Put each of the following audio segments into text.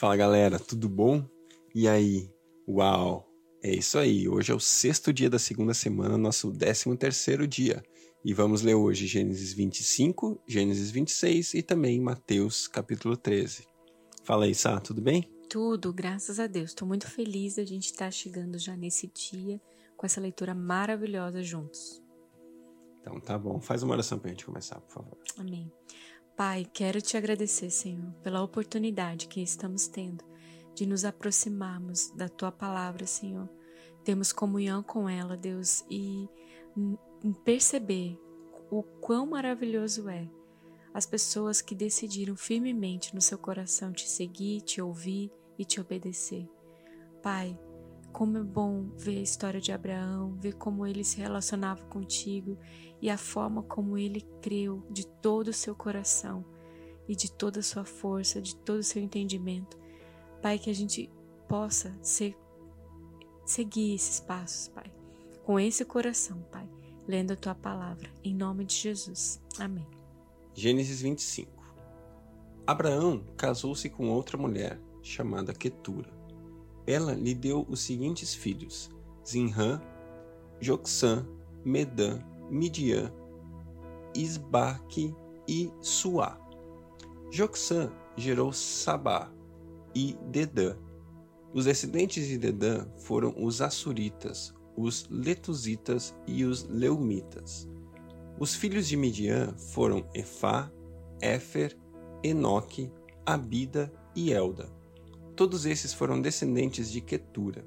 Fala galera, tudo bom? E aí? Uau! É isso aí, hoje é o sexto dia da segunda semana, nosso décimo terceiro dia. E vamos ler hoje Gênesis 25, Gênesis 26 e também Mateus capítulo 13. Fala aí, Sá, tudo bem? Tudo, graças a Deus. Estou muito feliz de a gente estar chegando já nesse dia com essa leitura maravilhosa juntos. Então tá bom, faz uma oração para a gente começar, por favor. Amém. Pai, quero te agradecer, Senhor, pela oportunidade que estamos tendo de nos aproximarmos da tua palavra, Senhor. Temos comunhão com ela, Deus, e perceber o quão maravilhoso é as pessoas que decidiram firmemente no seu coração te seguir, te ouvir e te obedecer. Pai, como é bom ver a história de Abraão, ver como ele se relacionava contigo e a forma como ele creu de todo o seu coração e de toda a sua força, de todo o seu entendimento. Pai, que a gente possa ser, seguir esses passos, Pai, com esse coração, Pai, lendo a tua palavra, em nome de Jesus. Amém. Gênesis 25 Abraão casou-se com outra mulher, chamada Ketura. Ela lhe deu os seguintes filhos: Zinrã, Joxã, Medã, Midian, Isbaque e Suá. Joxã gerou Sabá e Dedã. Os descendentes de Dedã foram os Assuritas, os Letusitas e os Leumitas. Os filhos de Midian foram Efá, Éfer, Enoque, Abida e Elda. Todos esses foram descendentes de Quetura.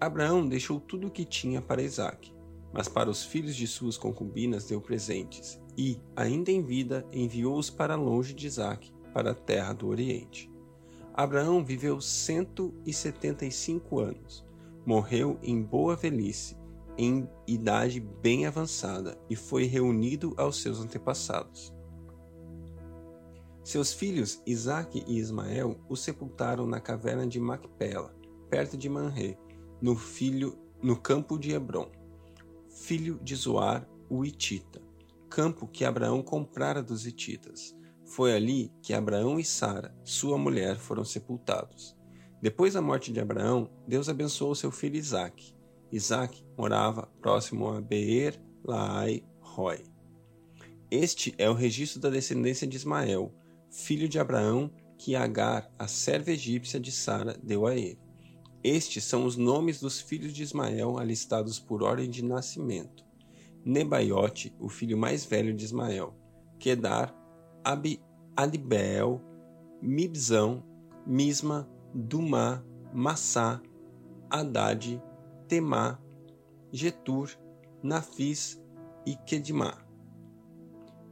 Abraão deixou tudo o que tinha para Isaque, mas para os filhos de suas concubinas deu presentes, e, ainda em vida, enviou-os para longe de Isaque, para a terra do Oriente. Abraão viveu cento e setenta e cinco anos. Morreu em boa velhice, em idade bem avançada, e foi reunido aos seus antepassados. Seus filhos Isaque e Ismael o sepultaram na caverna de Macpela, perto de Manré, no, filho, no campo de Hebron, filho de Zoar, o Itita, campo que Abraão comprara dos Ititas. Foi ali que Abraão e Sara, sua mulher, foram sepultados. Depois da morte de Abraão, Deus abençoou seu filho Isaque. Isaque morava próximo a Beer Laai Roy. Este é o registro da descendência de Ismael, filho de Abraão, que Agar, a serva egípcia de Sara, deu a ele. Estes são os nomes dos filhos de Ismael alistados por ordem de nascimento. Nebaiote, o filho mais velho de Ismael, Kedar, Abi, Adibeel, Mibzão, Misma, Dumá, Massá, Haddad, Temá, Getur, Nafis e Kedimá.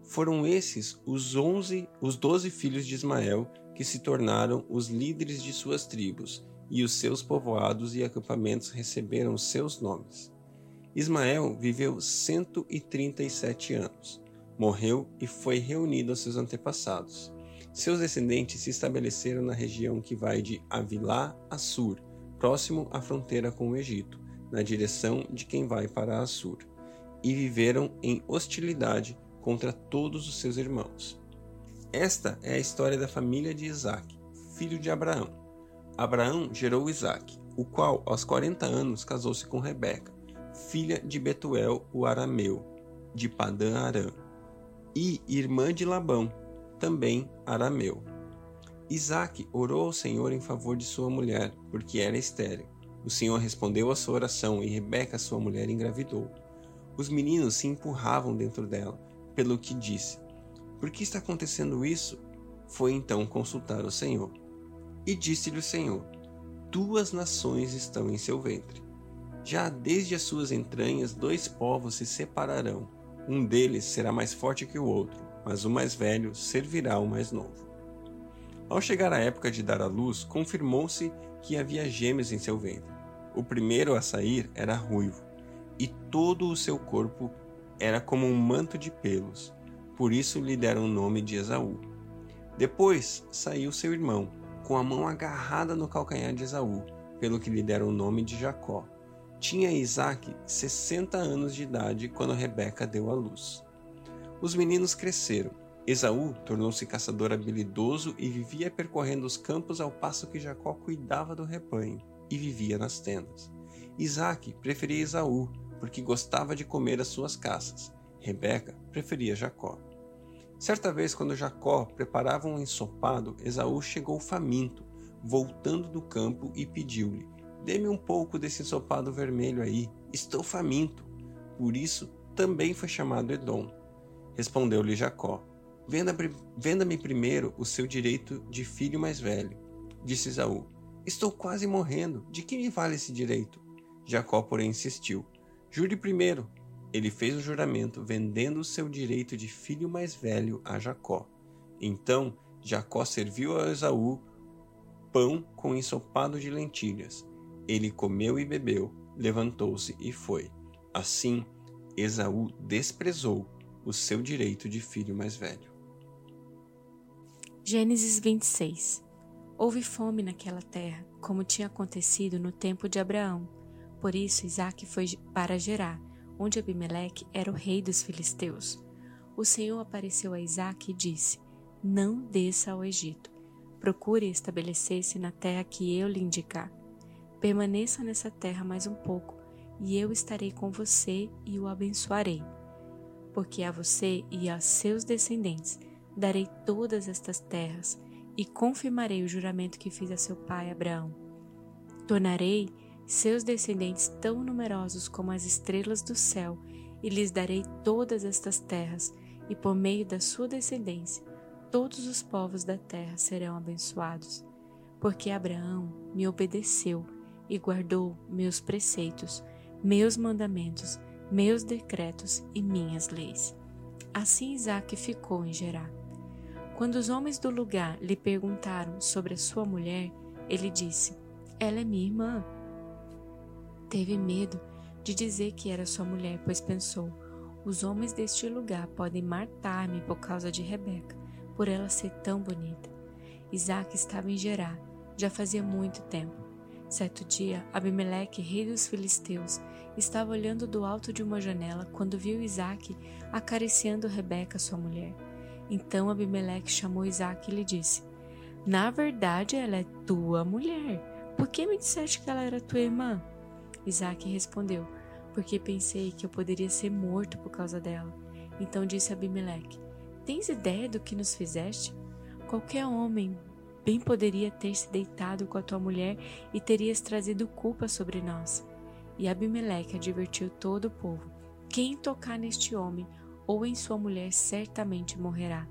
Foram esses os onze, os doze filhos de Ismael que se tornaram os líderes de suas tribos, e os seus povoados e acampamentos receberam seus nomes. Ismael viveu cento e trinta e sete anos, morreu e foi reunido aos seus antepassados. Seus descendentes se estabeleceram na região que vai de Avilá a Sur, próximo à fronteira com o Egito, na direção de quem vai para Assur, e viveram em hostilidade contra todos os seus irmãos. Esta é a história da família de Isaac, filho de Abraão. Abraão gerou Isaac, o qual, aos 40 anos, casou-se com Rebeca, filha de Betuel, o arameu, de Padã Arã, e irmã de Labão, também arameu. Isaac orou ao Senhor em favor de sua mulher, porque era estéril. O Senhor respondeu à sua oração e Rebeca, sua mulher, engravidou. Os meninos se empurravam dentro dela, pelo que disse: Por que está acontecendo isso? Foi então consultar o Senhor. E disse-lhe o Senhor: Duas nações estão em seu ventre. Já desde as suas entranhas dois povos se separarão. Um deles será mais forte que o outro, mas o mais velho servirá ao mais novo. Ao chegar a época de dar à luz, confirmou-se que havia gêmeos em seu ventre. O primeiro a sair era ruivo, e todo o seu corpo era como um manto de pelos, por isso lhe deram o nome de Esaú. Depois saiu seu irmão, com a mão agarrada no calcanhar de Esaú, pelo que lhe deram o nome de Jacó. Tinha Isaac sessenta anos de idade quando Rebeca deu à luz. Os meninos cresceram, Esaú tornou-se caçador habilidoso e vivia percorrendo os campos ao passo que Jacó cuidava do rebanho e vivia nas tendas. Isaac preferia Esaú, porque gostava de comer as suas caças. Rebeca preferia Jacó. Certa vez, quando Jacó preparava um ensopado, Esaú chegou faminto, voltando do campo e pediu-lhe: Dê-me um pouco desse ensopado vermelho aí, estou faminto. Por isso também foi chamado Edom. Respondeu-lhe Jacó: Venda-me primeiro o seu direito de filho mais velho. Disse Esaú: Estou quase morrendo, de que me vale esse direito? Jacó, porém, insistiu: Jure primeiro. Ele fez o juramento, vendendo o seu direito de filho mais velho a Jacó. Então Jacó serviu a Esaú pão com ensopado de lentilhas. Ele comeu e bebeu, levantou-se e foi. Assim, Esaú desprezou o seu direito de filho mais velho. Gênesis 26 Houve fome naquela terra, como tinha acontecido no tempo de Abraão. Por isso Isaac foi para Gerar, onde Abimeleque era o rei dos filisteus. O Senhor apareceu a Isaac e disse: Não desça ao Egito. Procure estabelecer-se na terra que eu lhe indicar. Permaneça nessa terra mais um pouco, e eu estarei com você e o abençoarei. Porque a você e a seus descendentes darei todas estas terras e confirmarei o juramento que fiz a seu pai Abraão. Tornarei seus descendentes tão numerosos como as estrelas do céu, e lhes darei todas estas terras, e por meio da sua descendência, todos os povos da terra serão abençoados. Porque Abraão me obedeceu e guardou meus preceitos, meus mandamentos, meus decretos e minhas leis. Assim Isaac ficou em Gerar. Quando os homens do lugar lhe perguntaram sobre a sua mulher, ele disse: Ela é minha irmã. Teve medo de dizer que era sua mulher, pois pensou: os homens deste lugar podem matar-me por causa de Rebeca, por ela ser tão bonita. Isaac estava em Gerar, já fazia muito tempo. Certo dia, Abimeleque, rei dos filisteus, estava olhando do alto de uma janela quando viu Isaac acariciando Rebeca, sua mulher. Então Abimeleque chamou Isaac e lhe disse: Na verdade, ela é tua mulher. Por que me disseste que ela era tua irmã? Isaac respondeu: Porque pensei que eu poderia ser morto por causa dela. Então disse Abimeleque: Tens ideia do que nos fizeste? Qualquer homem bem poderia ter se deitado com a tua mulher e terias trazido culpa sobre nós. E Abimeleque advertiu todo o povo: Quem tocar neste homem ou em sua mulher certamente morrerá.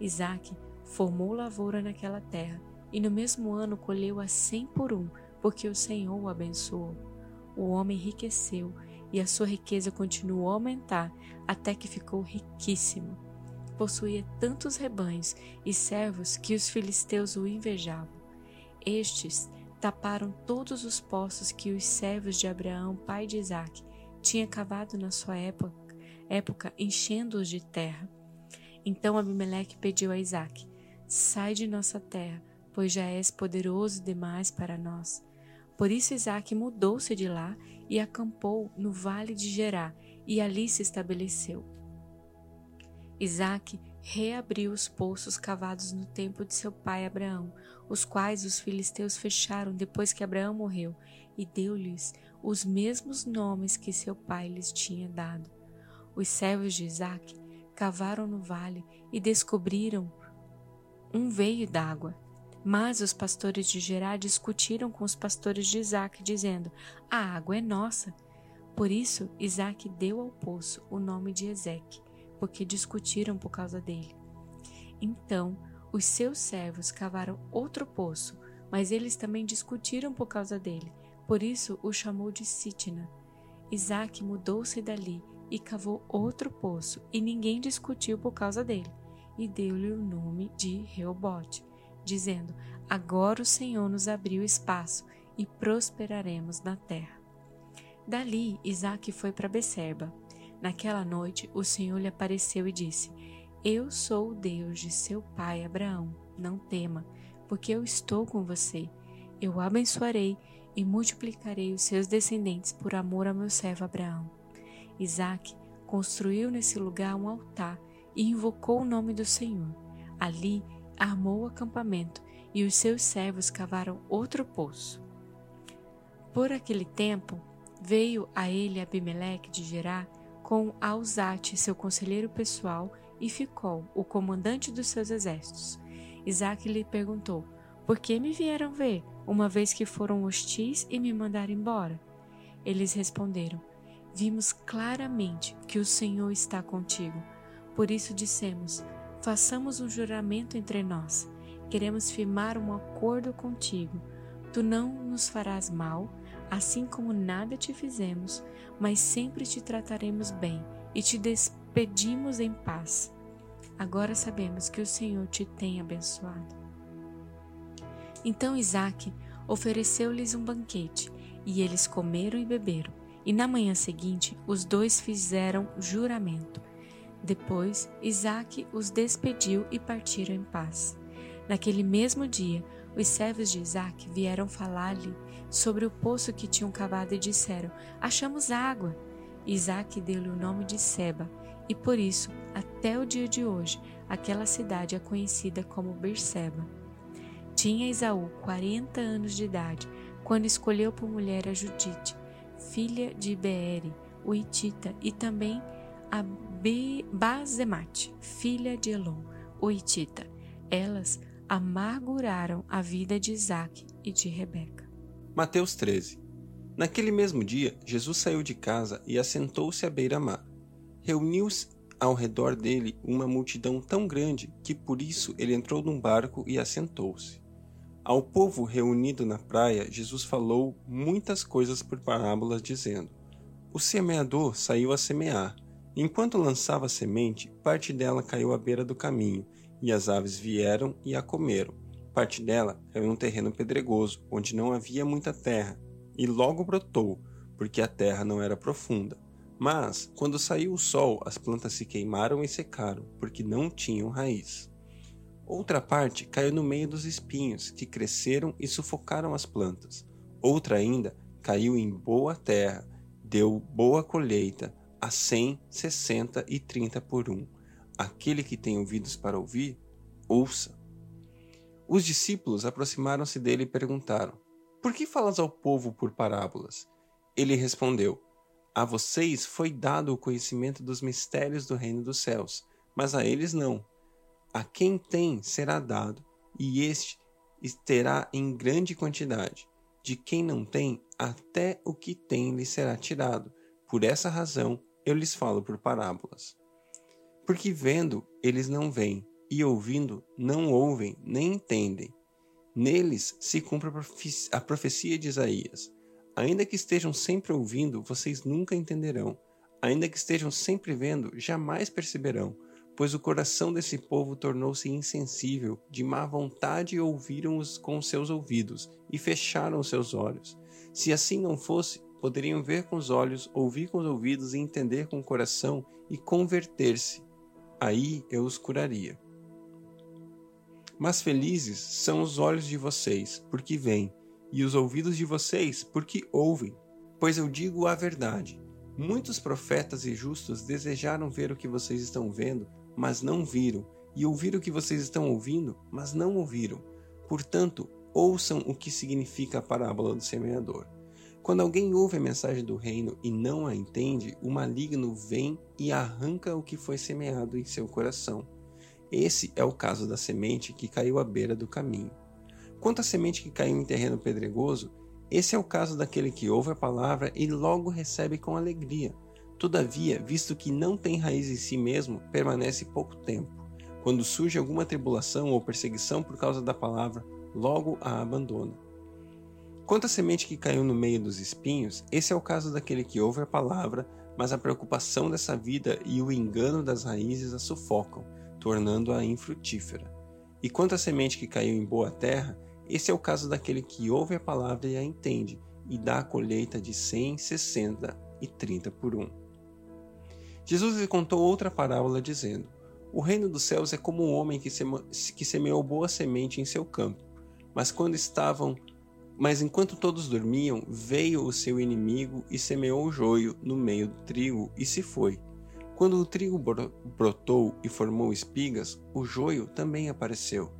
Isaac formou lavoura naquela terra, e no mesmo ano colheu a cem por um, porque o Senhor o abençoou. O homem enriqueceu, e a sua riqueza continuou a aumentar, até que ficou riquíssimo. Possuía tantos rebanhos e servos que os filisteus o invejavam. Estes taparam todos os poços que os servos de Abraão, pai de Isaac, tinha cavado na sua época época enchendo-os de terra. Então Abimeleque pediu a Isaac: Sai de nossa terra, pois já és poderoso demais para nós. Por isso Isaac mudou-se de lá e acampou no vale de Gerá, e ali se estabeleceu. Isaac reabriu os poços cavados no tempo de seu pai Abraão, os quais os filisteus fecharam depois que Abraão morreu, e deu-lhes os mesmos nomes que seu pai lhes tinha dado. Os servos de Isaac cavaram no vale e descobriram um veio d'água. Mas os pastores de Gerar discutiram com os pastores de Isaac, dizendo: A água é nossa. Por isso, Isaac deu ao poço o nome de Ezeque, porque discutiram por causa dele. Então, os seus servos cavaram outro poço, mas eles também discutiram por causa dele. Por isso o chamou de Sitna. Isaac mudou-se dali e cavou outro poço, e ninguém discutiu por causa dele, e deu-lhe o nome de Reobote, dizendo: Agora o Senhor nos abriu espaço e prosperaremos na terra. Dali Isaac foi para Becerba. Naquela noite o Senhor lhe apareceu e disse: Eu sou o Deus de seu pai Abraão. Não tema, porque eu estou com você. Eu o abençoarei e multiplicarei os seus descendentes por amor a meu servo Abraão. Isaac construiu nesse lugar um altar e invocou o nome do Senhor. Ali armou o acampamento e os seus servos cavaram outro poço. Por aquele tempo, veio a ele Abimeleque de Gerá com Alzate, seu conselheiro pessoal, e ficou o comandante dos seus exércitos. Isaac lhe perguntou: Por que me vieram ver, uma vez que foram hostis e me mandaram embora? Eles responderam: Vimos claramente que o Senhor está contigo. Por isso dissemos: Façamos um juramento entre nós. Queremos firmar um acordo contigo. Tu não nos farás mal, assim como nada te fizemos, mas sempre te trataremos bem e te despedimos em paz. Agora sabemos que o Senhor te tem abençoado. Então Isaac ofereceu-lhes um banquete, e eles comeram e beberam. E na manhã seguinte, os dois fizeram juramento. Depois, Isaac os despediu e partiram em paz. Naquele mesmo dia, os servos de Isaac vieram falar-lhe sobre o poço que tinham cavado e disseram: Achamos água. Isaac deu-lhe o nome de Seba, e por isso, até o dia de hoje, aquela cidade é conhecida como Berseba. Tinha Esaú quarenta anos de idade quando escolheu por mulher a Judite, filha de Beere, o Itita, e também a Bazemate, filha de Elon, o Itita. Elas amarguraram a vida de Isaac e de Rebeca. Mateus 13 Naquele mesmo dia, Jesus saiu de casa e assentou-se à beira-mar. Reuniu-se ao redor dele uma multidão tão grande que por isso ele entrou num barco e assentou-se. Ao povo reunido na praia, Jesus falou muitas coisas por parábolas, dizendo: O semeador saiu a semear. Enquanto lançava semente, parte dela caiu à beira do caminho, e as aves vieram e a comeram. Parte dela caiu num terreno pedregoso, onde não havia muita terra, e logo brotou, porque a terra não era profunda. Mas, quando saiu o sol, as plantas se queimaram e secaram, porque não tinham raiz. Outra parte caiu no meio dos espinhos, que cresceram e sufocaram as plantas. Outra ainda caiu em boa terra, deu boa colheita, a cem, sessenta e trinta por um. Aquele que tem ouvidos para ouvir, ouça. Os discípulos aproximaram-se dele e perguntaram: Por que falas ao povo por parábolas? Ele respondeu: A vocês foi dado o conhecimento dos mistérios do reino dos céus, mas a eles não a quem tem será dado, e este terá em grande quantidade. De quem não tem, até o que tem lhe será tirado. Por essa razão eu lhes falo por parábolas. Porque vendo, eles não veem, e ouvindo, não ouvem, nem entendem. Neles se cumpre a profecia de Isaías. Ainda que estejam sempre ouvindo, vocês nunca entenderão. Ainda que estejam sempre vendo, jamais perceberão pois o coração desse povo tornou-se insensível, de má vontade ouviram-os com seus ouvidos e fecharam seus olhos. Se assim não fosse, poderiam ver com os olhos, ouvir com os ouvidos e entender com o coração e converter-se. Aí eu os curaria. Mas felizes são os olhos de vocês, porque veem, e os ouvidos de vocês, porque ouvem. Pois eu digo a verdade. Muitos profetas e justos desejaram ver o que vocês estão vendo, mas não viram, e ouviram o que vocês estão ouvindo, mas não ouviram. Portanto, ouçam o que significa a parábola do semeador. Quando alguém ouve a mensagem do reino e não a entende, o maligno vem e arranca o que foi semeado em seu coração. Esse é o caso da semente que caiu à beira do caminho. Quanto à semente que caiu em terreno pedregoso, esse é o caso daquele que ouve a palavra e logo recebe com alegria, Todavia, visto que não tem raiz em si mesmo, permanece pouco tempo. Quando surge alguma tribulação ou perseguição por causa da palavra, logo a abandona. Quanto à semente que caiu no meio dos espinhos, esse é o caso daquele que ouve a palavra, mas a preocupação dessa vida e o engano das raízes a sufocam, tornando-a infrutífera. E quanto à semente que caiu em boa terra, esse é o caso daquele que ouve a palavra e a entende, e dá a colheita de cem, sessenta e trinta por um. Jesus lhe contou outra parábola, dizendo: O reino dos céus é como um homem que, seme... que semeou boa semente em seu campo. Mas quando estavam. Mas enquanto todos dormiam, veio o seu inimigo e semeou o joio no meio do trigo e se foi. Quando o trigo brotou e formou espigas, o joio também apareceu.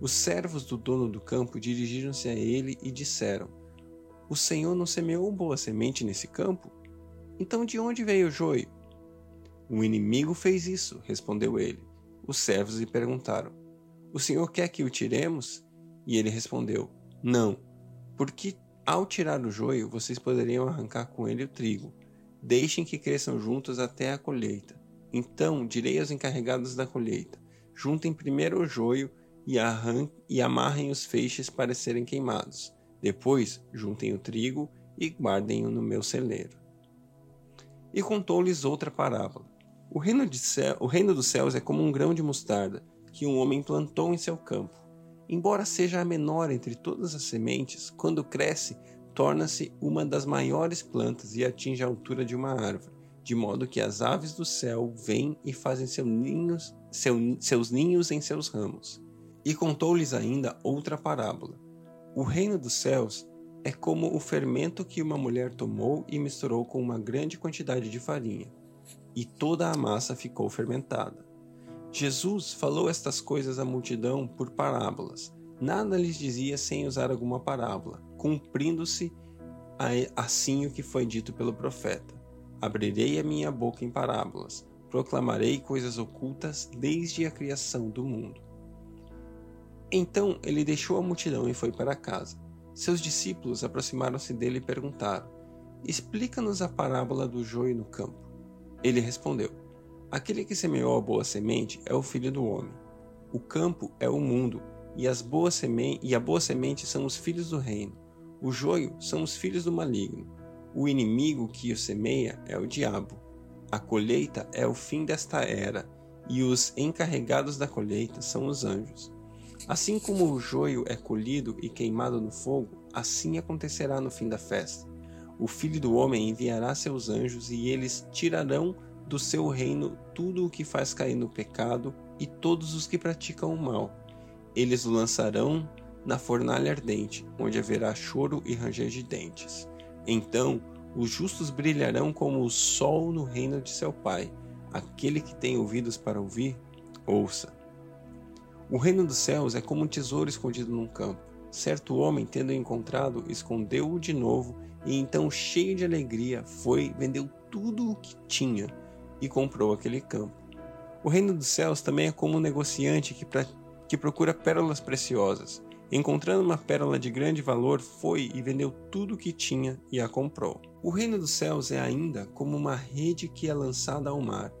Os servos do dono do campo dirigiram-se a ele e disseram: O Senhor não semeou boa semente nesse campo? Então de onde veio o joio? O inimigo fez isso, respondeu ele. Os servos lhe perguntaram: O Senhor quer que o tiremos? E ele respondeu: Não, porque ao tirar o joio, vocês poderiam arrancar com ele o trigo. Deixem que cresçam juntos até a colheita. Então direi aos encarregados da colheita: juntem primeiro o joio e, e amarrem os feixes para serem queimados. Depois, juntem o trigo e guardem-o no meu celeiro. E contou-lhes outra parábola. O reino, céu, o reino dos céus é como um grão de mostarda que um homem plantou em seu campo. Embora seja a menor entre todas as sementes, quando cresce, torna-se uma das maiores plantas e atinge a altura de uma árvore, de modo que as aves do céu vêm e fazem seus ninhos, seu, seus ninhos em seus ramos. E contou-lhes ainda outra parábola. O reino dos céus é como o fermento que uma mulher tomou e misturou com uma grande quantidade de farinha, e toda a massa ficou fermentada. Jesus falou estas coisas à multidão por parábolas. Nada lhes dizia sem usar alguma parábola, cumprindo-se assim o que foi dito pelo profeta. Abrirei a minha boca em parábolas, proclamarei coisas ocultas desde a criação do mundo. Então ele deixou a multidão e foi para casa. Seus discípulos aproximaram-se dele e perguntaram: Explica-nos a parábola do joio no campo. Ele respondeu: Aquele que semeou a boa semente é o filho do homem. O campo é o mundo, e, as boas semen e a boa semente são os filhos do reino. O joio são os filhos do maligno. O inimigo que o semeia é o diabo. A colheita é o fim desta era, e os encarregados da colheita são os anjos. Assim como o joio é colhido e queimado no fogo, assim acontecerá no fim da festa. O filho do homem enviará seus anjos e eles tirarão do seu reino tudo o que faz cair no pecado e todos os que praticam o mal. Eles o lançarão na fornalha ardente, onde haverá choro e ranger de dentes. Então os justos brilharão como o sol no reino de seu Pai. Aquele que tem ouvidos para ouvir, ouça. O reino dos céus é como um tesouro escondido num campo. Certo homem, tendo encontrado, escondeu-o de novo e então, cheio de alegria, foi, vendeu tudo o que tinha e comprou aquele campo. O reino dos céus também é como um negociante que, pra, que procura pérolas preciosas. Encontrando uma pérola de grande valor, foi e vendeu tudo o que tinha e a comprou. O reino dos céus é ainda como uma rede que é lançada ao mar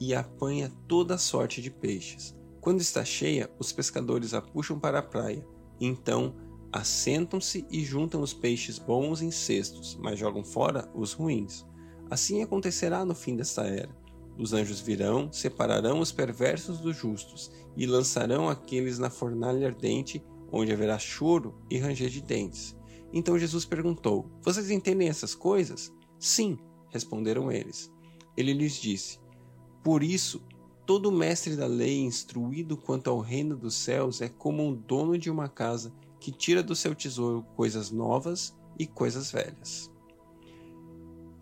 e apanha toda sorte de peixes. Quando está cheia, os pescadores a puxam para a praia. Então, assentam-se e juntam os peixes bons em cestos, mas jogam fora os ruins. Assim acontecerá no fim desta era. Os anjos virão, separarão os perversos dos justos e lançarão aqueles na fornalha ardente, onde haverá choro e ranger de dentes. Então Jesus perguntou: Vocês entendem essas coisas? Sim, responderam eles. Ele lhes disse: Por isso, todo mestre da lei instruído quanto ao reino dos céus é como um dono de uma casa que tira do seu tesouro coisas novas e coisas velhas.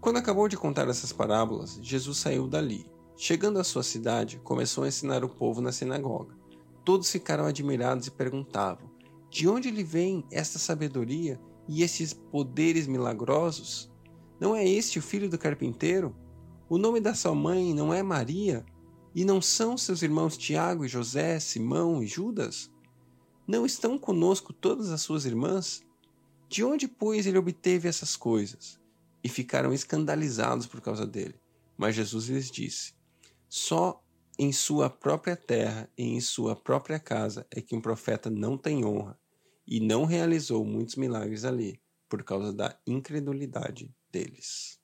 Quando acabou de contar essas parábolas, Jesus saiu dali. Chegando à sua cidade, começou a ensinar o povo na sinagoga. Todos ficaram admirados e perguntavam: De onde lhe vem esta sabedoria e esses poderes milagrosos? Não é este o filho do carpinteiro? O nome da sua mãe não é Maria? E não são seus irmãos Tiago e José, Simão e Judas? Não estão conosco todas as suas irmãs? De onde, pois, ele obteve essas coisas? E ficaram escandalizados por causa dele. Mas Jesus lhes disse: Só em sua própria terra e em sua própria casa é que um profeta não tem honra, e não realizou muitos milagres ali, por causa da incredulidade deles.